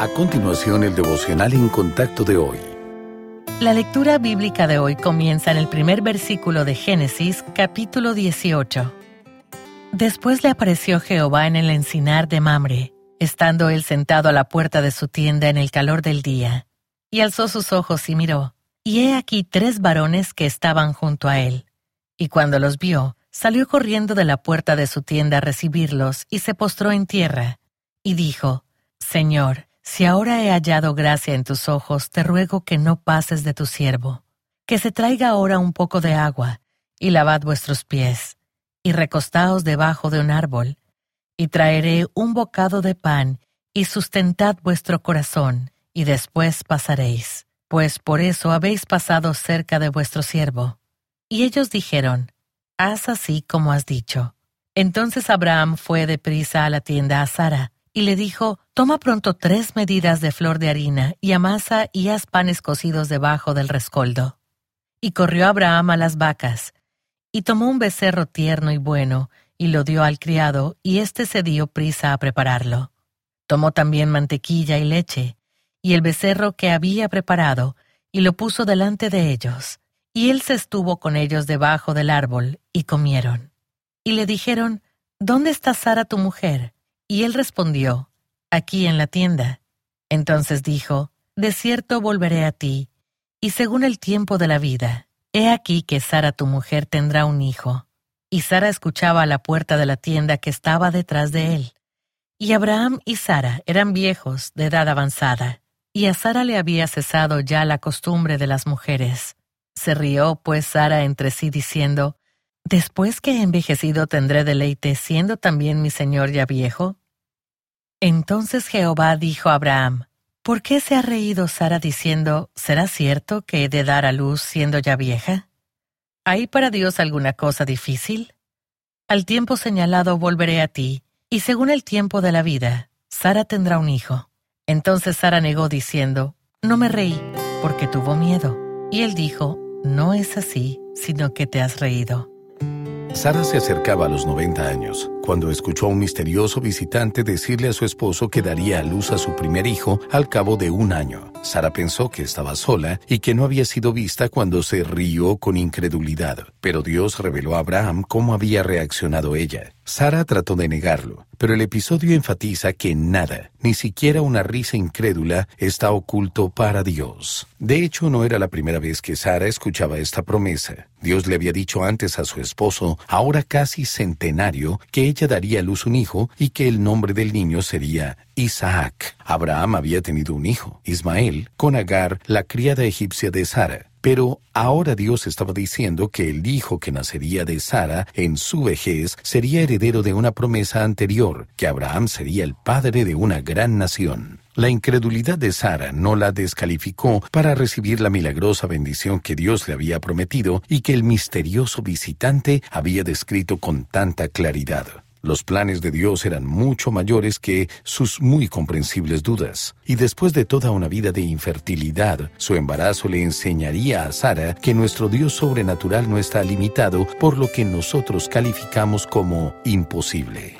A continuación, el devocional en contacto de hoy. La lectura bíblica de hoy comienza en el primer versículo de Génesis, capítulo 18. Después le apareció Jehová en el encinar de Mamre, estando él sentado a la puerta de su tienda en el calor del día, y alzó sus ojos y miró, y he aquí tres varones que estaban junto a él. Y cuando los vio, salió corriendo de la puerta de su tienda a recibirlos, y se postró en tierra, y dijo, Señor, si ahora he hallado gracia en tus ojos, te ruego que no pases de tu siervo, que se traiga ahora un poco de agua, y lavad vuestros pies, y recostaos debajo de un árbol, y traeré un bocado de pan, y sustentad vuestro corazón, y después pasaréis, pues por eso habéis pasado cerca de vuestro siervo. Y ellos dijeron, Haz así como has dicho. Entonces Abraham fue de prisa a la tienda a Sara, y le dijo, Toma pronto tres medidas de flor de harina y amasa y haz panes cocidos debajo del rescoldo. Y corrió Abraham a las vacas, y tomó un becerro tierno y bueno, y lo dio al criado, y éste se dio prisa a prepararlo. Tomó también mantequilla y leche, y el becerro que había preparado, y lo puso delante de ellos. Y él se estuvo con ellos debajo del árbol, y comieron. Y le dijeron, ¿Dónde está Sara tu mujer? Y él respondió, Aquí en la tienda. Entonces dijo, De cierto volveré a ti, y según el tiempo de la vida, he aquí que Sara tu mujer tendrá un hijo. Y Sara escuchaba a la puerta de la tienda que estaba detrás de él. Y Abraham y Sara eran viejos, de edad avanzada, y a Sara le había cesado ya la costumbre de las mujeres. Se rió pues Sara entre sí diciendo, Después que he envejecido tendré deleite, siendo también mi señor ya viejo. Entonces Jehová dijo a Abraham, ¿Por qué se ha reído Sara diciendo, ¿será cierto que he de dar a luz siendo ya vieja? ¿Hay para Dios alguna cosa difícil? Al tiempo señalado volveré a ti, y según el tiempo de la vida, Sara tendrá un hijo. Entonces Sara negó diciendo, No me reí, porque tuvo miedo. Y él dijo, No es así, sino que te has reído. Sara se acercaba a los 90 años cuando escuchó a un misterioso visitante decirle a su esposo que daría a luz a su primer hijo al cabo de un año. Sara pensó que estaba sola y que no había sido vista cuando se rió con incredulidad, pero Dios reveló a Abraham cómo había reaccionado ella. Sara trató de negarlo, pero el episodio enfatiza que nada, ni siquiera una risa incrédula, está oculto para Dios. De hecho, no era la primera vez que Sara escuchaba esta promesa. Dios le había dicho antes a su esposo, ahora casi centenario, que ella daría a luz un hijo y que el nombre del niño sería Isaac. Abraham había tenido un hijo, Ismael, con Agar, la criada egipcia de Sara. Pero ahora Dios estaba diciendo que el hijo que nacería de Sara en su vejez sería heredero de una promesa anterior, que Abraham sería el padre de una gran nación. La incredulidad de Sara no la descalificó para recibir la milagrosa bendición que Dios le había prometido y que el misterioso visitante había descrito con tanta claridad. Los planes de Dios eran mucho mayores que sus muy comprensibles dudas. Y después de toda una vida de infertilidad, su embarazo le enseñaría a Sara que nuestro Dios sobrenatural no está limitado por lo que nosotros calificamos como imposible.